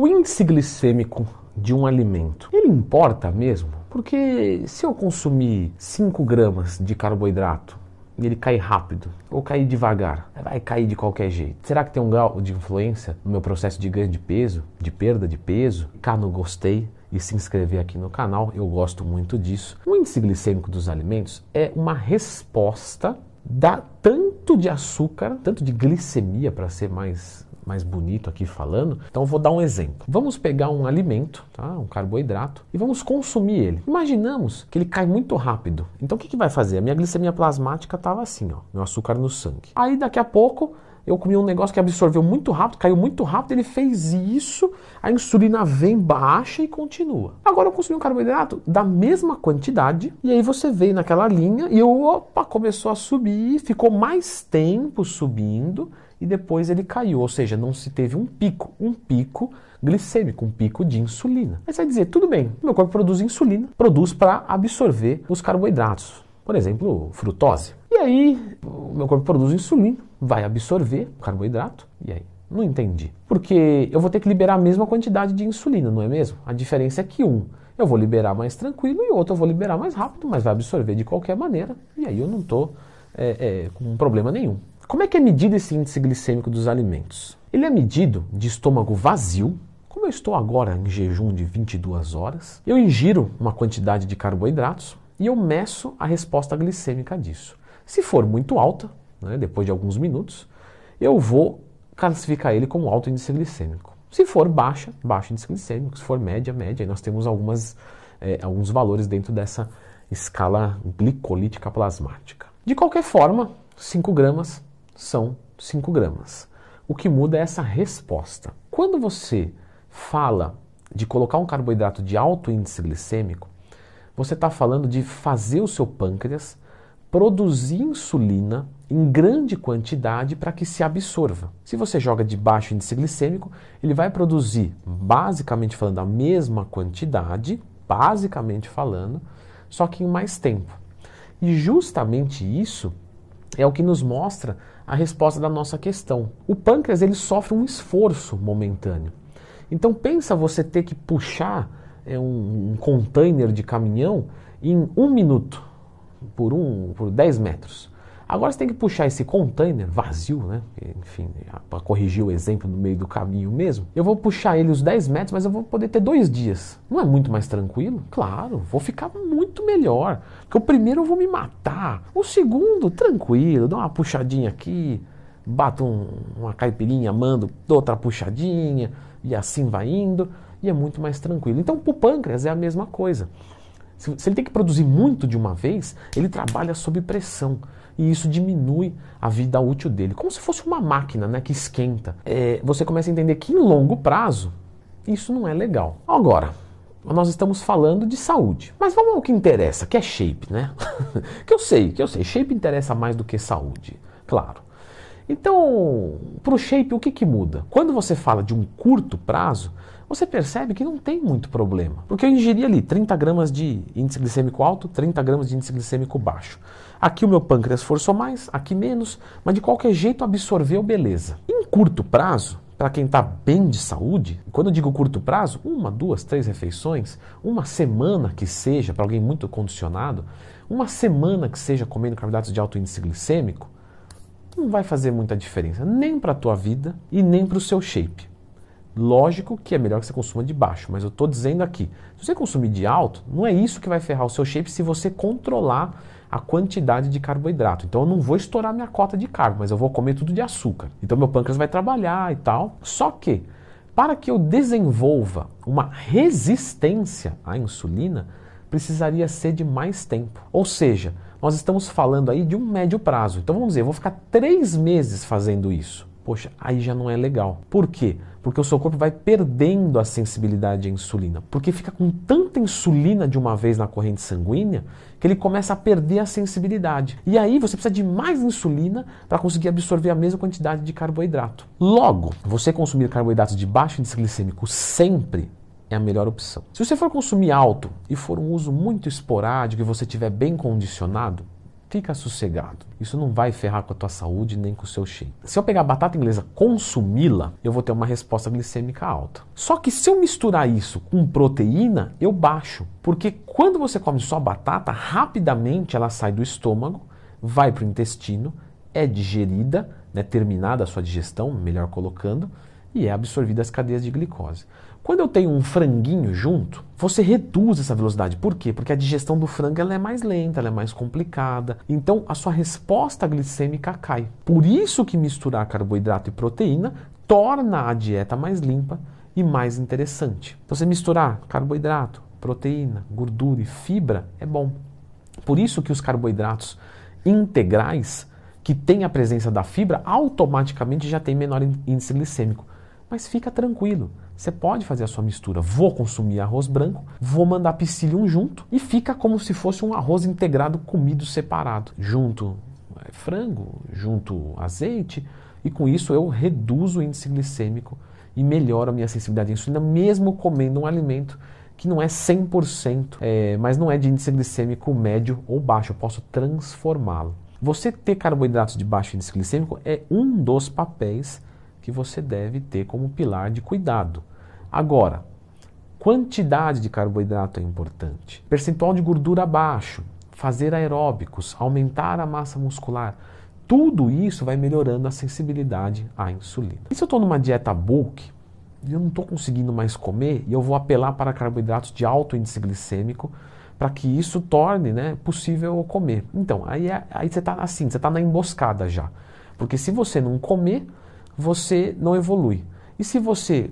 O índice glicêmico de um alimento, ele importa mesmo? Porque se eu consumir 5 gramas de carboidrato ele cair rápido ou cair devagar, vai cair de qualquer jeito. Será que tem um grau de influência no meu processo de ganho de peso, de perda de peso? Cá no gostei e se inscrever aqui no canal, eu gosto muito disso. O índice glicêmico dos alimentos é uma resposta da tanto de açúcar, tanto de glicemia para ser mais mais bonito aqui falando. Então vou dar um exemplo. Vamos pegar um alimento, tá? um carboidrato, e vamos consumir ele. Imaginamos que ele cai muito rápido. Então o que, que vai fazer? A minha glicemia plasmática estava assim, ó, meu açúcar no sangue. Aí daqui a pouco eu comi um negócio que absorveu muito rápido, caiu muito rápido, ele fez isso, a insulina vem, baixa e continua. Agora eu consumi um carboidrato da mesma quantidade, e aí você veio naquela linha e eu, opa, começou a subir, ficou mais tempo subindo, e depois ele caiu, ou seja, não se teve um pico, um pico glicêmico, um pico de insulina. Aí você vai dizer, tudo bem, meu corpo produz insulina, produz para absorver os carboidratos, por exemplo, frutose. E aí, o meu corpo produz insulina, vai absorver o carboidrato, e aí? Não entendi. Porque eu vou ter que liberar a mesma quantidade de insulina, não é mesmo? A diferença é que um eu vou liberar mais tranquilo e outro eu vou liberar mais rápido, mas vai absorver de qualquer maneira, e aí eu não estou é, é, com problema nenhum. Como é que é medido esse índice glicêmico dos alimentos? Ele é medido de estômago vazio, como eu estou agora em jejum de 22 horas, eu ingiro uma quantidade de carboidratos e eu meço a resposta glicêmica disso. Se for muito alta, né, depois de alguns minutos, eu vou classificar ele como alto índice glicêmico. Se for baixa, baixo índice glicêmico. Se for média, média. E nós temos algumas, é, alguns valores dentro dessa escala glicolítica plasmática. De qualquer forma, 5 gramas são 5 gramas. O que muda é essa resposta. Quando você fala de colocar um carboidrato de alto índice glicêmico, você está falando de fazer o seu pâncreas produzir insulina em grande quantidade para que se absorva. Se você joga de baixo índice glicêmico, ele vai produzir, basicamente falando, a mesma quantidade, basicamente falando, só que em mais tempo. E justamente isso é o que nos mostra a resposta da nossa questão. O pâncreas ele sofre um esforço momentâneo. Então pensa você ter que puxar é, um, um container de caminhão em um minuto por um por 10 metros. Agora você tem que puxar esse container vazio, né? Enfim, para corrigir o exemplo no meio do caminho mesmo. Eu vou puxar ele os 10 metros, mas eu vou poder ter dois dias. Não é muito mais tranquilo? Claro, vou ficar muito melhor. Porque o primeiro eu vou me matar. O segundo, tranquilo, dou uma puxadinha aqui, bato um, uma caipirinha, mando, outra puxadinha, e assim vai indo, e é muito mais tranquilo. Então, para o pâncreas é a mesma coisa. Se, se ele tem que produzir muito de uma vez, ele trabalha sob pressão e isso diminui a vida útil dele, como se fosse uma máquina né, que esquenta. É, você começa a entender que em longo prazo isso não é legal. Agora, nós estamos falando de saúde, mas vamos ao que interessa, que é shape, né? que eu sei, que eu sei, shape interessa mais do que saúde, claro. Então, para o shape, o que, que muda? Quando você fala de um curto prazo, você percebe que não tem muito problema. Porque eu ingeri ali 30 gramas de índice glicêmico alto, 30 gramas de índice glicêmico baixo. Aqui o meu pâncreas forçou mais, aqui menos, mas de qualquer jeito absorveu, beleza. Em curto prazo, para quem está bem de saúde, quando eu digo curto prazo, uma, duas, três refeições, uma semana que seja, para alguém muito condicionado, uma semana que seja comendo carboidratos de alto índice glicêmico, não vai fazer muita diferença, nem para a tua vida e nem para o seu shape. Lógico que é melhor que você consuma de baixo, mas eu estou dizendo aqui, se você consumir de alto, não é isso que vai ferrar o seu shape se você controlar a quantidade de carboidrato. Então eu não vou estourar minha cota de carbo, mas eu vou comer tudo de açúcar. Então meu pâncreas vai trabalhar e tal. Só que para que eu desenvolva uma resistência à insulina, precisaria ser de mais tempo. Ou seja, nós estamos falando aí de um médio prazo. Então vamos dizer, eu vou ficar três meses fazendo isso. Poxa, aí já não é legal. Por quê? Porque o seu corpo vai perdendo a sensibilidade à insulina. Porque fica com tanta insulina de uma vez na corrente sanguínea que ele começa a perder a sensibilidade. E aí você precisa de mais insulina para conseguir absorver a mesma quantidade de carboidrato. Logo, você consumir carboidratos de baixo índice glicêmico sempre é a melhor opção. Se você for consumir alto e for um uso muito esporádico e você estiver bem condicionado, Fica sossegado. Isso não vai ferrar com a tua saúde nem com o seu shape. Se eu pegar batata inglesa, consumi-la, eu vou ter uma resposta glicêmica alta. Só que se eu misturar isso com proteína, eu baixo. Porque quando você come só batata, rapidamente ela sai do estômago, vai para o intestino, é digerida, né, terminada a sua digestão, melhor colocando, e é absorvida as cadeias de glicose. Quando eu tenho um franguinho junto, você reduz essa velocidade. Por quê? Porque a digestão do frango ela é mais lenta, ela é mais complicada. Então a sua resposta glicêmica cai. Por isso que misturar carboidrato e proteína torna a dieta mais limpa e mais interessante. Então, você misturar carboidrato, proteína, gordura e fibra é bom. Por isso que os carboidratos integrais que têm a presença da fibra automaticamente já tem menor índice glicêmico. Mas fica tranquilo, você pode fazer a sua mistura. Vou consumir arroz branco, vou mandar psyllium junto e fica como se fosse um arroz integrado comido separado. Junto é, frango, junto azeite e com isso eu reduzo o índice glicêmico e melhoro a minha sensibilidade à insulina mesmo comendo um alimento que não é 100%, é, mas não é de índice glicêmico médio ou baixo, eu posso transformá-lo. Você ter carboidratos de baixo índice glicêmico é um dos papéis que você deve ter como pilar de cuidado. Agora, quantidade de carboidrato é importante. Percentual de gordura baixo, fazer aeróbicos, aumentar a massa muscular. Tudo isso vai melhorando a sensibilidade à insulina. E se eu estou numa dieta bulk eu não estou conseguindo mais comer e eu vou apelar para carboidratos de alto índice glicêmico para que isso torne né, possível comer. Então, aí, é, aí você está assim, você está na emboscada já. Porque se você não comer, você não evolui. E se você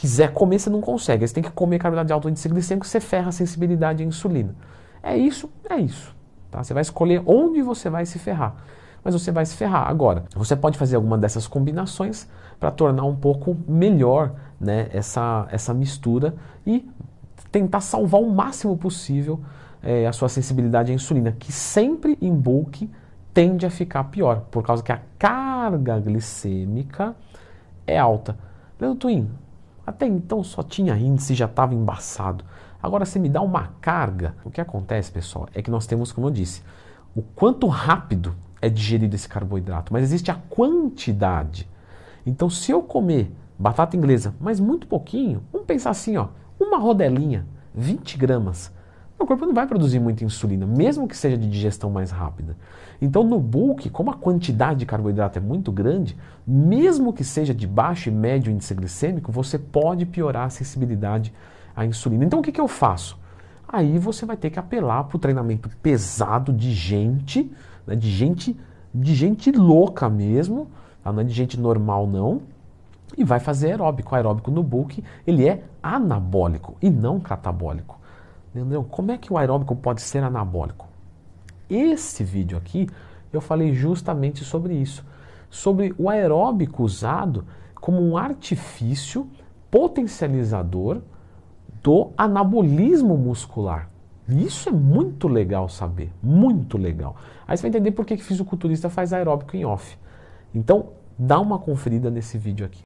quiser comer, você não consegue. Você tem que comer carboidrato de alto índice glicêmico, você ferra a sensibilidade à insulina. É isso, é isso. Tá? Você vai escolher onde você vai se ferrar. Mas você vai se ferrar. Agora, você pode fazer alguma dessas combinações para tornar um pouco melhor né, essa, essa mistura e tentar salvar o máximo possível é, a sua sensibilidade à insulina, que sempre em bulk tende a ficar pior, por causa que a carga glicêmica é alta. Leandro Twin, até então só tinha índice já estava embaçado. Agora você me dá uma carga. O que acontece, pessoal, é que nós temos, como eu disse, o quanto rápido é digerido esse carboidrato, mas existe a quantidade. Então, se eu comer batata inglesa, mas muito pouquinho, vamos pensar assim, ó, uma rodelinha, 20 gramas, o corpo não vai produzir muita insulina, mesmo que seja de digestão mais rápida. Então, no bulk, como a quantidade de carboidrato é muito grande, mesmo que seja de baixo e médio índice glicêmico, você pode piorar a sensibilidade à insulina. Então, o que, que eu faço? Aí você vai ter que apelar para o treinamento pesado de gente, né, de gente, de gente louca mesmo, tá? não é de gente normal não, e vai fazer aeróbico. O aeróbico no bulk, ele é anabólico e não catabólico. Leandrão, como é que o aeróbico pode ser anabólico? Esse vídeo aqui eu falei justamente sobre isso, sobre o aeróbico usado como um artifício potencializador do anabolismo muscular. Isso é muito legal saber, muito legal. Aí você vai entender por que, que fisiculturista faz aeróbico em off. Então, dá uma conferida nesse vídeo aqui.